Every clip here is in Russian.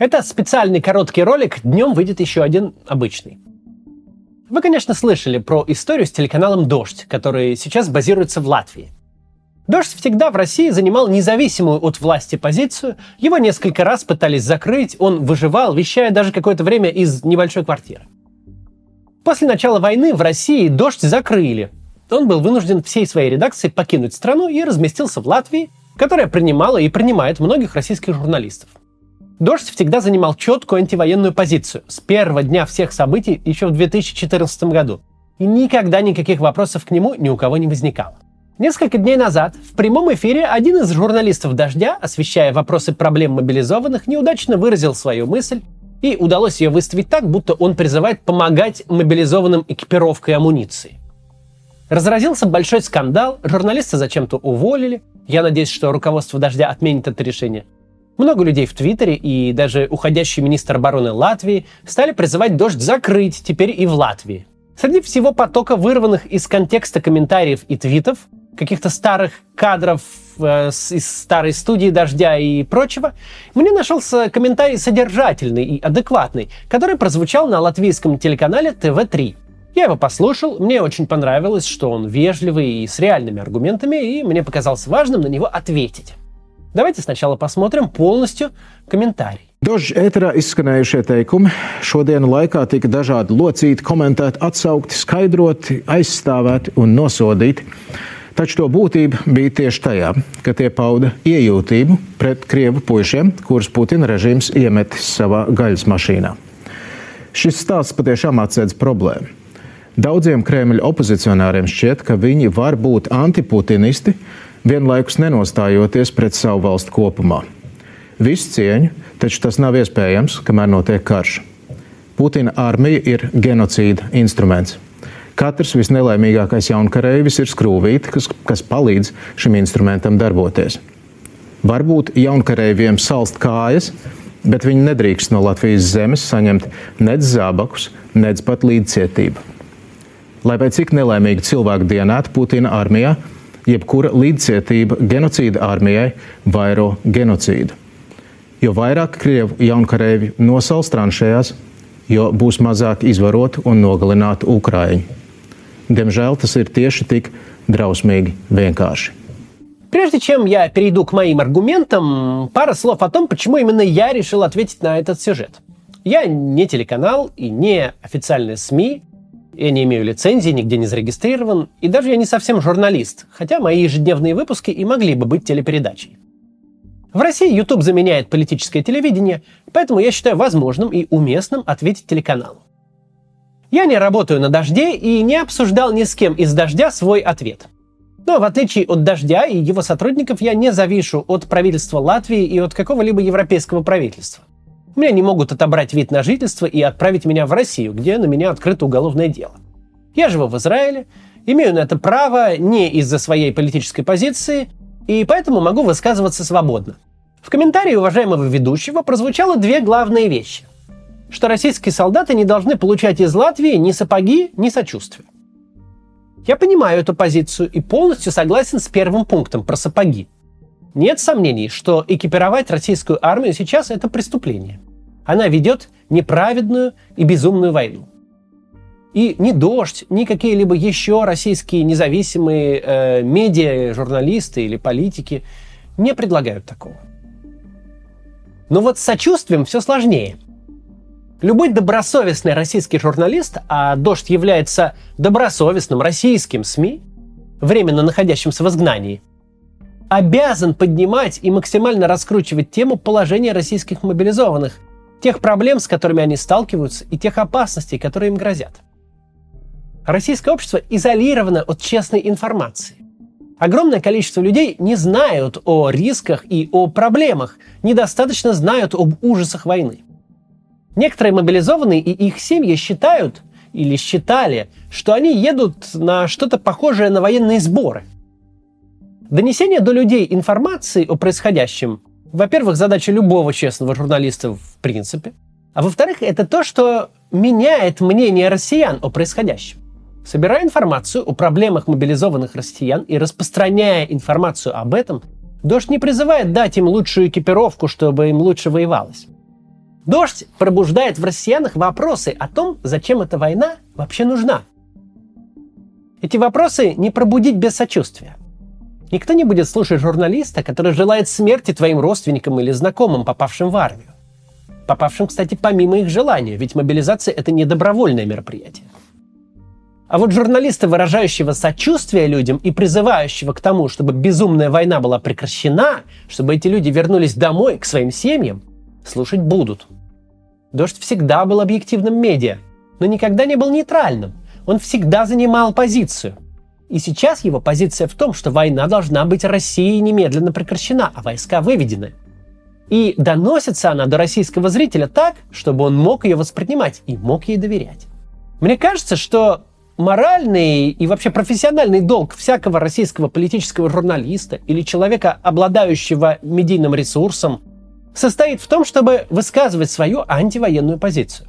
Это специальный короткий ролик, днем выйдет еще один обычный. Вы, конечно, слышали про историю с телеканалом «Дождь», который сейчас базируется в Латвии. «Дождь» всегда в России занимал независимую от власти позицию, его несколько раз пытались закрыть, он выживал, вещая даже какое-то время из небольшой квартиры. После начала войны в России «Дождь» закрыли. Он был вынужден всей своей редакцией покинуть страну и разместился в Латвии, которая принимала и принимает многих российских журналистов. Дождь всегда занимал четкую антивоенную позицию с первого дня всех событий еще в 2014 году. И никогда никаких вопросов к нему ни у кого не возникало. Несколько дней назад в прямом эфире один из журналистов «Дождя», освещая вопросы проблем мобилизованных, неудачно выразил свою мысль, и удалось ее выставить так, будто он призывает помогать мобилизованным экипировкой амуниции. Разразился большой скандал, журналиста зачем-то уволили. Я надеюсь, что руководство «Дождя» отменит это решение – много людей в Твиттере и даже уходящий министр обороны Латвии стали призывать дождь закрыть теперь и в Латвии. Среди всего потока вырванных из контекста комментариев и твитов, каких-то старых кадров э, из старой студии «Дождя» и прочего, мне нашелся комментарий содержательный и адекватный, который прозвучал на латвийском телеканале ТВ-3. Я его послушал, мне очень понравилось, что он вежливый и с реальными аргументами, и мне показалось важным на него ответить. Давайте сначала посмотрим полностью комментарий. Daži ēterā izskanējušie teikumi šodienas laikā tika dažādi locīti, komentēti, atsaukti, skaidroti, aizstāvēti un nosodīti. Taču to būtība bija tieši tajā, ka tie pauda iejūtību pret krievu puišiem, kurus Putina režīms iemetis savā gaļas mašīnā. Šis stāsts patiešām atsedz problēmu. Daudziem Kremļa opozicionāriem šķiet, ka viņi var būt antiputinisti, vienlaikus nenostājoties pret savu valstu kopumā. Visu cieņu, taču tas nav iespējams, kamēr notiek karš. Putina armija ir genocīda instruments. Katrs visnelaimīgākais jaunkareivis ir skrūvīte, kas, kas palīdz šim instrumentam darboties. Varbūt jaunkareiviem salst kājas, bet viņi nedrīkst no Latvijas zemes saņemt nec zābakus, nec pat līdzcietību. Lai vai cik nelaimīgi cilvēki dienētu Putina armijā, jebkura līdzcietība genocīda armijai vairo genocīdu. Jo vairāk krievu jaunkarēvi nosals tranšējās, jo būs mazāk izvarotu un nogalinātu Ukraiņu. Diemžēl tas ir tieši tik drausmīgi vienkārši. Прежде чем я перейду к моим аргументам, пара слов о том, почему именно я решил ответить на этот сюжет. Я не телеканал и не официальные СМИ, я не имею лицензии, нигде не зарегистрирован, и даже я не совсем журналист, хотя мои ежедневные выпуски и могли бы быть телепередачей. В России YouTube заменяет политическое телевидение, поэтому я считаю возможным и уместным ответить телеканалу. Я не работаю на «Дожде» и не обсуждал ни с кем из «Дождя» свой ответ. Но в отличие от «Дождя» и его сотрудников, я не завишу от правительства Латвии и от какого-либо европейского правительства. Меня не могут отобрать вид на жительство и отправить меня в Россию, где на меня открыто уголовное дело. Я живу в Израиле, имею на это право не из-за своей политической позиции, и поэтому могу высказываться свободно. В комментарии уважаемого ведущего прозвучало две главные вещи. Что российские солдаты не должны получать из Латвии ни сапоги, ни сочувствия. Я понимаю эту позицию и полностью согласен с первым пунктом про сапоги – нет сомнений, что экипировать российскую армию сейчас это преступление. Она ведет неправедную и безумную войну. И ни «Дождь», ни какие-либо еще российские независимые э, медиа, журналисты или политики не предлагают такого. Но вот с сочувствием все сложнее. Любой добросовестный российский журналист, а «Дождь» является добросовестным российским СМИ, временно находящимся в изгнании – обязан поднимать и максимально раскручивать тему положения российских мобилизованных, тех проблем, с которыми они сталкиваются, и тех опасностей, которые им грозят. Российское общество изолировано от честной информации. Огромное количество людей не знают о рисках и о проблемах, недостаточно знают об ужасах войны. Некоторые мобилизованные и их семьи считают или считали, что они едут на что-то похожее на военные сборы – Донесение до людей информации о происходящем, во-первых, задача любого честного журналиста в принципе, а во-вторых, это то, что меняет мнение россиян о происходящем. Собирая информацию о проблемах мобилизованных россиян и распространяя информацию об этом, Дождь не призывает дать им лучшую экипировку, чтобы им лучше воевалось. Дождь пробуждает в россиянах вопросы о том, зачем эта война вообще нужна. Эти вопросы не пробудить без сочувствия. Никто не будет слушать журналиста, который желает смерти твоим родственникам или знакомым, попавшим в армию. Попавшим, кстати, помимо их желания, ведь мобилизация – это не добровольное мероприятие. А вот журналиста, выражающего сочувствие людям и призывающего к тому, чтобы безумная война была прекращена, чтобы эти люди вернулись домой, к своим семьям, слушать будут. Дождь всегда был объективным медиа, но никогда не был нейтральным. Он всегда занимал позицию. И сейчас его позиция в том, что война должна быть Россией немедленно прекращена, а войска выведены. И доносится она до российского зрителя так, чтобы он мог ее воспринимать и мог ей доверять. Мне кажется, что моральный и вообще профессиональный долг всякого российского политического журналиста или человека, обладающего медийным ресурсом, состоит в том, чтобы высказывать свою антивоенную позицию.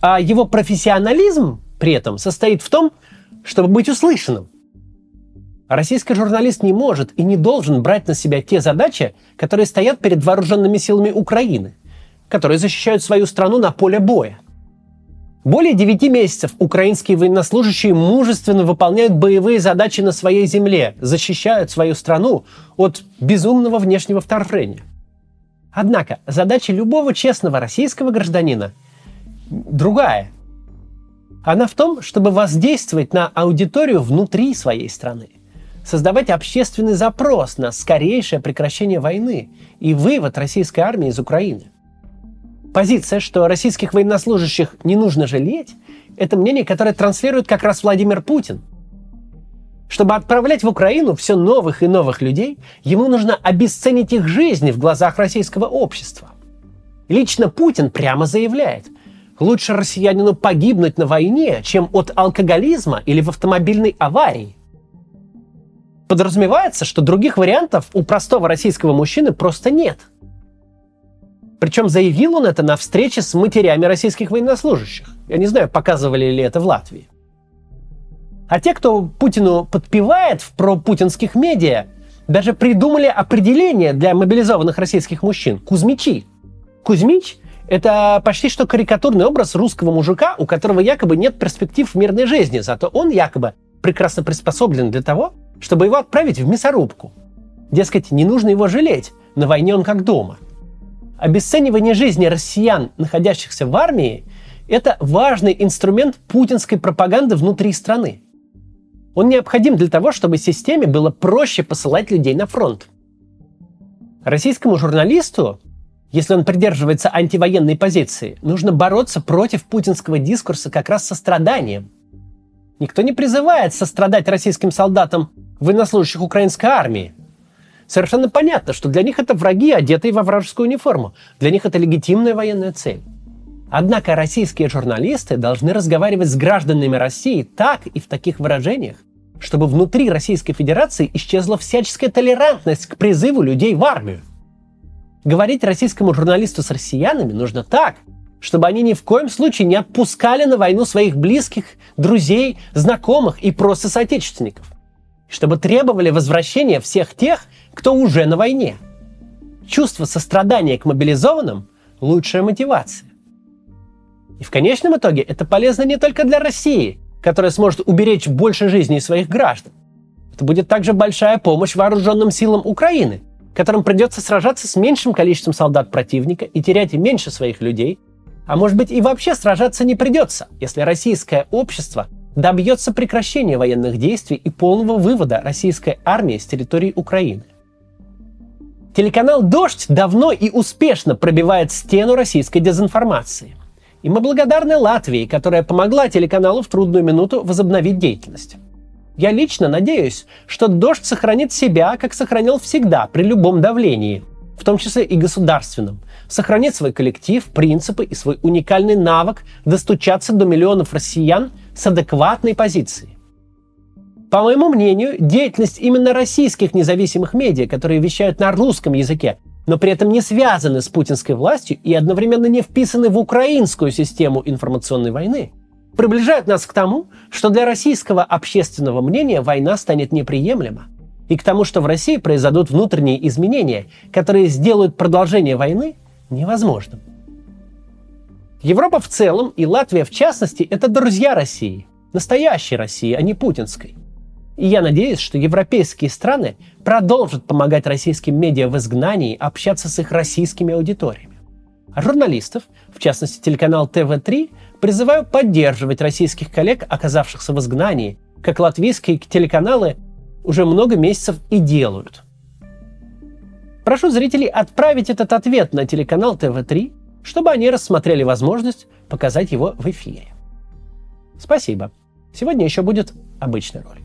А его профессионализм при этом состоит в том, чтобы быть услышанным. Российский журналист не может и не должен брать на себя те задачи, которые стоят перед вооруженными силами Украины, которые защищают свою страну на поле боя. Более 9 месяцев украинские военнослужащие мужественно выполняют боевые задачи на своей земле, защищают свою страну от безумного внешнего вторжения. Однако задача любого честного российского гражданина другая. Она в том, чтобы воздействовать на аудиторию внутри своей страны, создавать общественный запрос на скорейшее прекращение войны и вывод российской армии из Украины позиция, что российских военнослужащих не нужно жалеть, это мнение, которое транслирует как раз Владимир Путин. Чтобы отправлять в Украину все новых и новых людей, ему нужно обесценить их жизни в глазах российского общества. Лично Путин прямо заявляет, лучше россиянину погибнуть на войне, чем от алкоголизма или в автомобильной аварии. Подразумевается, что других вариантов у простого российского мужчины просто нет – причем заявил он это на встрече с матерями российских военнослужащих. Я не знаю, показывали ли это в Латвии. А те, кто Путину подпевает в пропутинских медиа, даже придумали определение для мобилизованных российских мужчин – кузьмичи. Кузьмич – это почти что карикатурный образ русского мужика, у которого якобы нет перспектив в мирной жизни, зато он якобы прекрасно приспособлен для того, чтобы его отправить в мясорубку. Дескать, не нужно его жалеть, на войне он как дома – Обесценивание жизни россиян, находящихся в армии, это важный инструмент путинской пропаганды внутри страны. Он необходим для того, чтобы системе было проще посылать людей на фронт. Российскому журналисту, если он придерживается антивоенной позиции, нужно бороться против путинского дискурса как раз состраданием. Никто не призывает сострадать российским солдатам военнослужащих украинской армии. Совершенно понятно, что для них это враги, одетые во вражескую униформу. Для них это легитимная военная цель. Однако российские журналисты должны разговаривать с гражданами России так и в таких выражениях, чтобы внутри Российской Федерации исчезла всяческая толерантность к призыву людей в армию. Говорить российскому журналисту с россиянами нужно так, чтобы они ни в коем случае не отпускали на войну своих близких, друзей, знакомых и просто соотечественников. Чтобы требовали возвращения всех тех, кто уже на войне. Чувство сострадания к мобилизованным – лучшая мотивация. И в конечном итоге это полезно не только для России, которая сможет уберечь больше жизней своих граждан. Это будет также большая помощь вооруженным силам Украины, которым придется сражаться с меньшим количеством солдат противника и терять меньше своих людей, а может быть и вообще сражаться не придется, если российское общество добьется прекращения военных действий и полного вывода российской армии с территории Украины. Телеканал «Дождь» давно и успешно пробивает стену российской дезинформации. И мы благодарны Латвии, которая помогла телеканалу в трудную минуту возобновить деятельность. Я лично надеюсь, что «Дождь» сохранит себя, как сохранил всегда, при любом давлении, в том числе и государственном, сохранит свой коллектив, принципы и свой уникальный навык достучаться до миллионов россиян с адекватной позицией. По моему мнению, деятельность именно российских независимых медиа, которые вещают на русском языке, но при этом не связаны с путинской властью и одновременно не вписаны в украинскую систему информационной войны, приближают нас к тому, что для российского общественного мнения война станет неприемлема, и к тому, что в России произойдут внутренние изменения, которые сделают продолжение войны невозможным. Европа в целом и Латвия в частности – это друзья России, настоящей России, а не путинской. И я надеюсь, что европейские страны продолжат помогать российским медиа в изгнании общаться с их российскими аудиториями. А журналистов, в частности телеканал ТВ-3, призываю поддерживать российских коллег, оказавшихся в изгнании, как латвийские телеканалы уже много месяцев и делают. Прошу зрителей отправить этот ответ на телеканал ТВ-3, чтобы они рассмотрели возможность показать его в эфире. Спасибо. Сегодня еще будет обычный ролик.